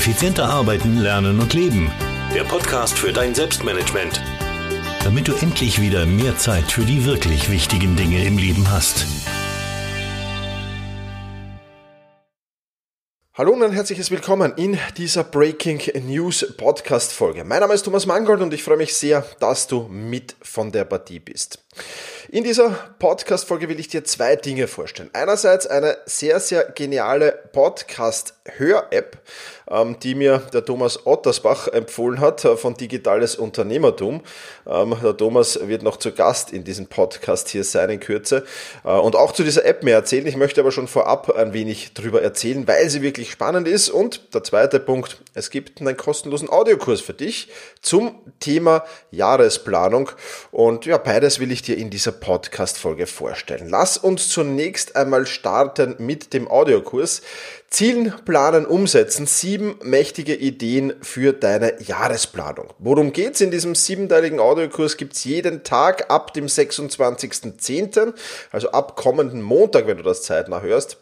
Effizienter arbeiten, lernen und leben. Der Podcast für dein Selbstmanagement. Damit du endlich wieder mehr Zeit für die wirklich wichtigen Dinge im Leben hast. Hallo und ein herzliches Willkommen in dieser Breaking News Podcast Folge. Mein Name ist Thomas Mangold und ich freue mich sehr, dass du mit von der Partie bist. In dieser Podcast Folge will ich dir zwei Dinge vorstellen. Einerseits eine sehr, sehr geniale Podcast-Hör-App, ähm, die mir der Thomas Ottersbach empfohlen hat äh, von Digitales Unternehmertum. Ähm, der Thomas wird noch zu Gast in diesem Podcast hier sein in Kürze äh, und auch zu dieser App mehr erzählen. Ich möchte aber schon vorab ein wenig drüber erzählen, weil sie wirklich spannend ist. Und der zweite Punkt, es gibt einen kostenlosen Audiokurs für dich zum Thema Jahresplanung. Und ja, beides will ich dir in dieser Podcast-Folge vorstellen. Lass uns zunächst einmal starten mit dem Audiokurs. Zielen, planen, umsetzen. Sieben mächtige Ideen für deine Jahresplanung. Worum geht's in diesem siebenteiligen Audiokurs? Gibt's jeden Tag ab dem 26.10., also ab kommenden Montag, wenn du das zeitnah hörst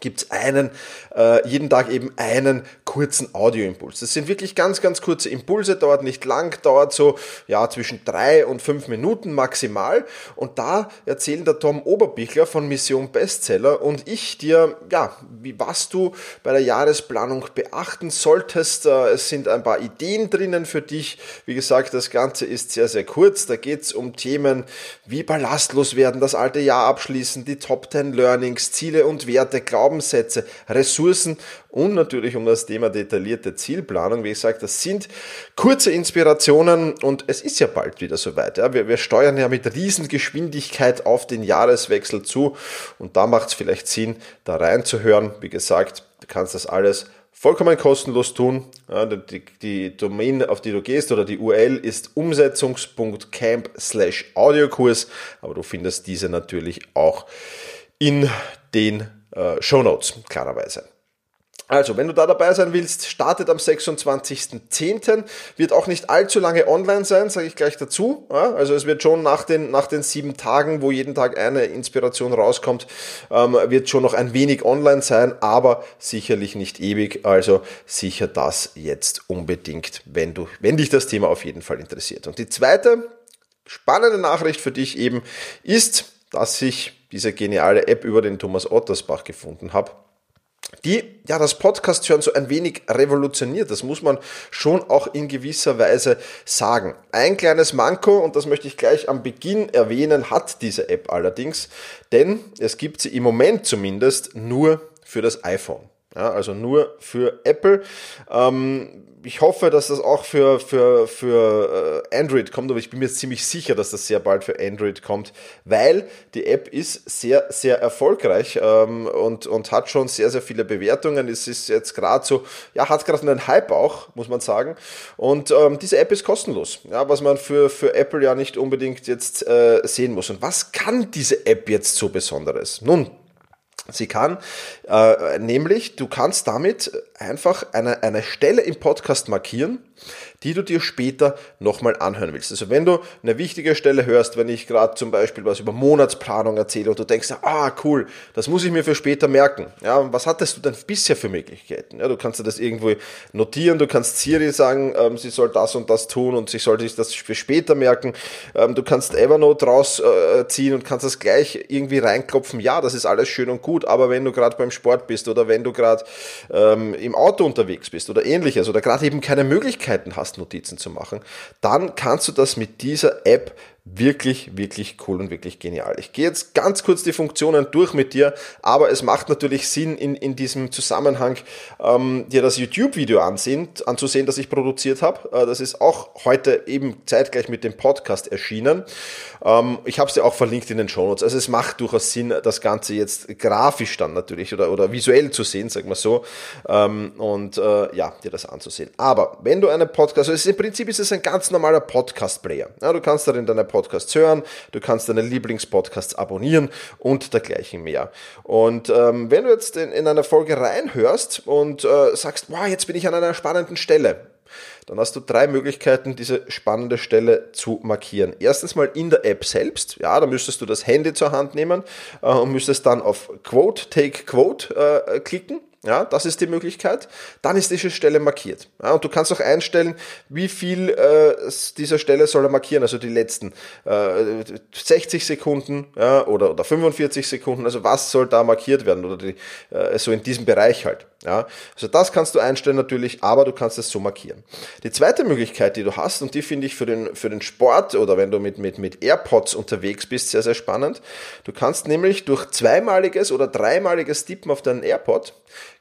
gibt es einen, äh, jeden Tag eben einen kurzen Audioimpuls. Das sind wirklich ganz, ganz kurze Impulse, dauert nicht lang, dauert so ja zwischen drei und fünf Minuten maximal. Und da erzählen der Tom Oberbichler von Mission Bestseller und ich dir, ja, wie, was du bei der Jahresplanung beachten solltest. Äh, es sind ein paar Ideen drinnen für dich. Wie gesagt, das Ganze ist sehr, sehr kurz. Da geht es um Themen wie ballastlos werden, das alte Jahr abschließen, die Top 10 Learnings, Ziele und Werte, Glauben Glaubenssätze, Ressourcen und natürlich um das Thema detaillierte Zielplanung. Wie gesagt, das sind kurze Inspirationen und es ist ja bald wieder soweit. Ja. Wir, wir steuern ja mit Riesengeschwindigkeit auf den Jahreswechsel zu und da macht es vielleicht Sinn, da reinzuhören. Wie gesagt, du kannst das alles vollkommen kostenlos tun. Die, die, Domain, auf die du gehst oder die URL ist umsetzungs.camp slash Audiokurs, aber du findest diese natürlich auch in den äh, Show Notes, klarerweise. Also, wenn du da dabei sein willst, startet am 26.10. Wird auch nicht allzu lange online sein, sage ich gleich dazu. Ja, also es wird schon nach den, nach den sieben Tagen, wo jeden Tag eine Inspiration rauskommt, ähm, wird schon noch ein wenig online sein, aber sicherlich nicht ewig. Also sicher das jetzt unbedingt, wenn, du, wenn dich das Thema auf jeden Fall interessiert. Und die zweite spannende Nachricht für dich eben ist, dass ich diese geniale App über den Thomas Ottersbach gefunden habe, die ja das Podcast hören so ein wenig revolutioniert. Das muss man schon auch in gewisser Weise sagen. Ein kleines Manko, und das möchte ich gleich am Beginn erwähnen, hat diese App allerdings, denn es gibt sie im Moment zumindest nur für das iPhone. Ja, also nur für Apple. Ähm, ich hoffe, dass das auch für, für, für äh, Android kommt, aber ich bin mir ziemlich sicher, dass das sehr bald für Android kommt, weil die App ist sehr, sehr erfolgreich ähm, und, und hat schon sehr, sehr viele Bewertungen. Es ist jetzt gerade so, ja, hat gerade einen Hype auch, muss man sagen. Und ähm, diese App ist kostenlos, ja, was man für, für Apple ja nicht unbedingt jetzt äh, sehen muss. Und was kann diese App jetzt so Besonderes? Nun, Sie kann, äh, nämlich, du kannst damit einfach eine, eine Stelle im Podcast markieren, die du dir später nochmal anhören willst. Also wenn du eine wichtige Stelle hörst, wenn ich gerade zum Beispiel was über Monatsplanung erzähle und du denkst, ah cool, das muss ich mir für später merken. Ja, was hattest du denn bisher für Möglichkeiten? Ja, du kannst dir das irgendwo notieren, du kannst Siri sagen, ähm, sie soll das und das tun und sie sollte sich das für später merken. Ähm, du kannst Evernote rausziehen äh, und kannst das gleich irgendwie reinklopfen. Ja, das ist alles schön und gut, aber wenn du gerade beim Sport bist oder wenn du gerade ähm, im Auto unterwegs bist oder ähnliches oder gerade eben keine Möglichkeiten hast, Notizen zu machen, dann kannst du das mit dieser App wirklich, wirklich cool und wirklich genial. Ich gehe jetzt ganz kurz die Funktionen durch mit dir, aber es macht natürlich Sinn, in, in diesem Zusammenhang ähm, dir das YouTube-Video anzusehen, das ich produziert habe. Äh, das ist auch heute eben zeitgleich mit dem Podcast erschienen. Ähm, ich habe es dir auch verlinkt in den Show Notes. Also es macht durchaus Sinn, das Ganze jetzt grafisch dann natürlich oder, oder visuell zu sehen, sag mal so, ähm, und äh, ja, dir das anzusehen. Aber wenn du einen Podcast, also im Prinzip ist es ein ganz normaler Podcast-Player. Ja, du kannst darin deine Podcasts hören, du kannst deine Lieblingspodcasts abonnieren und dergleichen mehr. Und ähm, wenn du jetzt in, in eine Folge reinhörst und äh, sagst, wow, jetzt bin ich an einer spannenden Stelle, dann hast du drei Möglichkeiten, diese spannende Stelle zu markieren. Erstens mal in der App selbst. Ja, da müsstest du das Handy zur Hand nehmen äh, und müsstest dann auf Quote, Take Quote äh, klicken. Ja, das ist die Möglichkeit, dann ist diese Stelle markiert. Ja, und du kannst auch einstellen, wie viel äh, dieser Stelle soll er markieren, also die letzten äh, 60 Sekunden ja, oder, oder 45 Sekunden, also was soll da markiert werden oder die, äh, so in diesem Bereich halt. Ja, also das kannst du einstellen natürlich, aber du kannst es so markieren. Die zweite Möglichkeit, die du hast, und die finde ich für den, für den Sport oder wenn du mit, mit, mit AirPods unterwegs bist, sehr, sehr spannend. Du kannst nämlich durch zweimaliges oder dreimaliges Tippen auf deinen AirPod,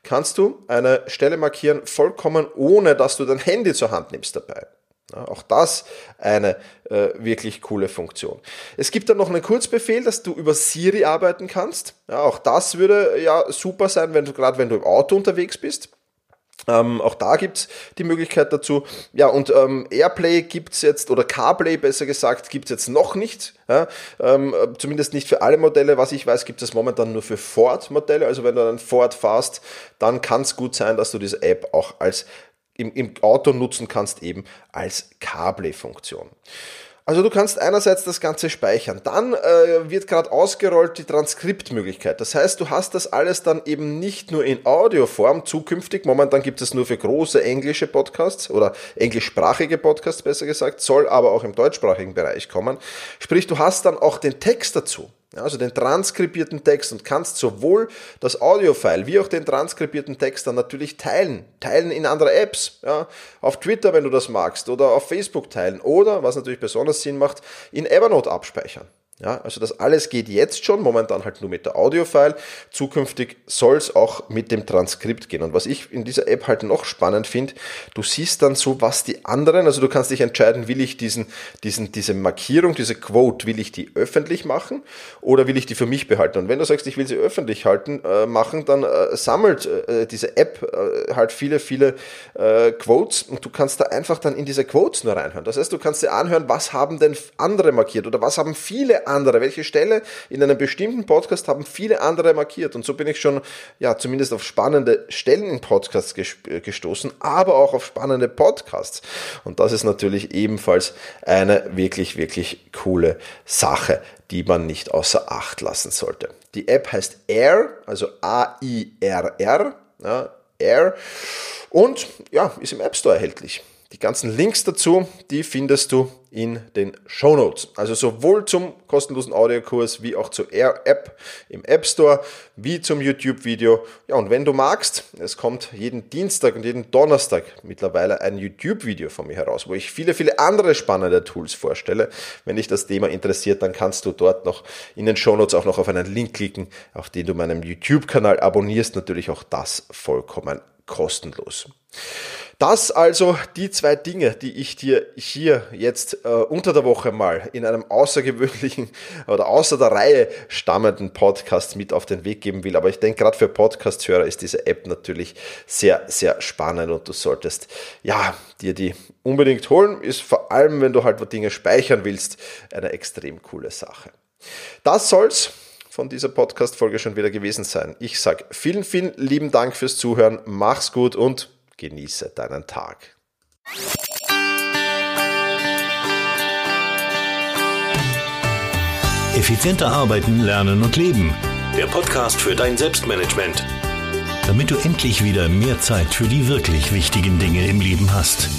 kannst du eine Stelle markieren, vollkommen ohne, dass du dein Handy zur Hand nimmst dabei. Ja, auch das eine äh, wirklich coole Funktion. Es gibt dann noch einen Kurzbefehl, dass du über Siri arbeiten kannst. Ja, auch das würde ja super sein, wenn du gerade wenn du im Auto unterwegs bist. Ähm, auch da gibt's die Möglichkeit dazu. Ja, und ähm, Airplay gibt's jetzt, oder CarPlay besser gesagt, gibt's jetzt noch nicht. Ja, ähm, zumindest nicht für alle Modelle. Was ich weiß, gibt es momentan nur für Ford-Modelle. Also wenn du einen Ford fährst, dann kann es gut sein, dass du diese App auch als im, im Auto nutzen kannst, eben als CarPlay-Funktion. Also du kannst einerseits das Ganze speichern, dann äh, wird gerade ausgerollt die Transkriptmöglichkeit. Das heißt, du hast das alles dann eben nicht nur in Audioform zukünftig, momentan gibt es nur für große englische Podcasts oder englischsprachige Podcasts besser gesagt, soll aber auch im deutschsprachigen Bereich kommen. Sprich, du hast dann auch den Text dazu also den transkribierten Text und kannst sowohl das Audiofile wie auch den transkribierten Text dann natürlich teilen. Teilen in andere Apps, ja, auf Twitter, wenn du das magst, oder auf Facebook teilen oder, was natürlich besonders Sinn macht, in Evernote abspeichern. Ja, also das alles geht jetzt schon, momentan halt nur mit der Audiofile. Zukünftig soll es auch mit dem Transkript gehen. Und was ich in dieser App halt noch spannend finde, du siehst dann so, was die anderen, also du kannst dich entscheiden, will ich diesen, diesen, diese Markierung, diese Quote, will ich die öffentlich machen oder will ich die für mich behalten? Und wenn du sagst, ich will sie öffentlich halten, äh, machen, dann äh, sammelt äh, diese App äh, halt viele, viele äh, Quotes und du kannst da einfach dann in diese Quotes nur reinhören. Das heißt, du kannst dir anhören, was haben denn andere markiert oder was haben viele andere, welche Stelle in einem bestimmten Podcast haben viele andere markiert. Und so bin ich schon, ja, zumindest auf spannende Stellen in Podcasts gestoßen, aber auch auf spannende Podcasts. Und das ist natürlich ebenfalls eine wirklich, wirklich coole Sache, die man nicht außer Acht lassen sollte. Die App heißt Air, also A-I-R-R, ja, Air, und ja, ist im App Store erhältlich. Die ganzen Links dazu, die findest du in den Show Notes. Also sowohl zum kostenlosen Audiokurs wie auch zur Air App im App Store, wie zum YouTube-Video. Ja, und wenn du magst, es kommt jeden Dienstag und jeden Donnerstag mittlerweile ein YouTube-Video von mir heraus, wo ich viele, viele andere spannende Tools vorstelle. Wenn dich das Thema interessiert, dann kannst du dort noch in den Show Notes auch noch auf einen Link klicken, auf den du meinen YouTube-Kanal abonnierst. Natürlich auch das vollkommen kostenlos. Das also die zwei Dinge, die ich dir hier jetzt äh, unter der Woche mal in einem außergewöhnlichen oder außer der Reihe stammenden Podcast mit auf den Weg geben will. Aber ich denke, gerade für Podcast-Hörer ist diese App natürlich sehr, sehr spannend und du solltest ja dir die unbedingt holen. Ist vor allem, wenn du halt Dinge speichern willst, eine extrem coole Sache. Das soll's von dieser Podcast-Folge schon wieder gewesen sein. Ich sage vielen, vielen lieben Dank fürs Zuhören. Mach's gut und Genieße deinen Tag. Effizienter arbeiten, lernen und leben. Der Podcast für dein Selbstmanagement. Damit du endlich wieder mehr Zeit für die wirklich wichtigen Dinge im Leben hast.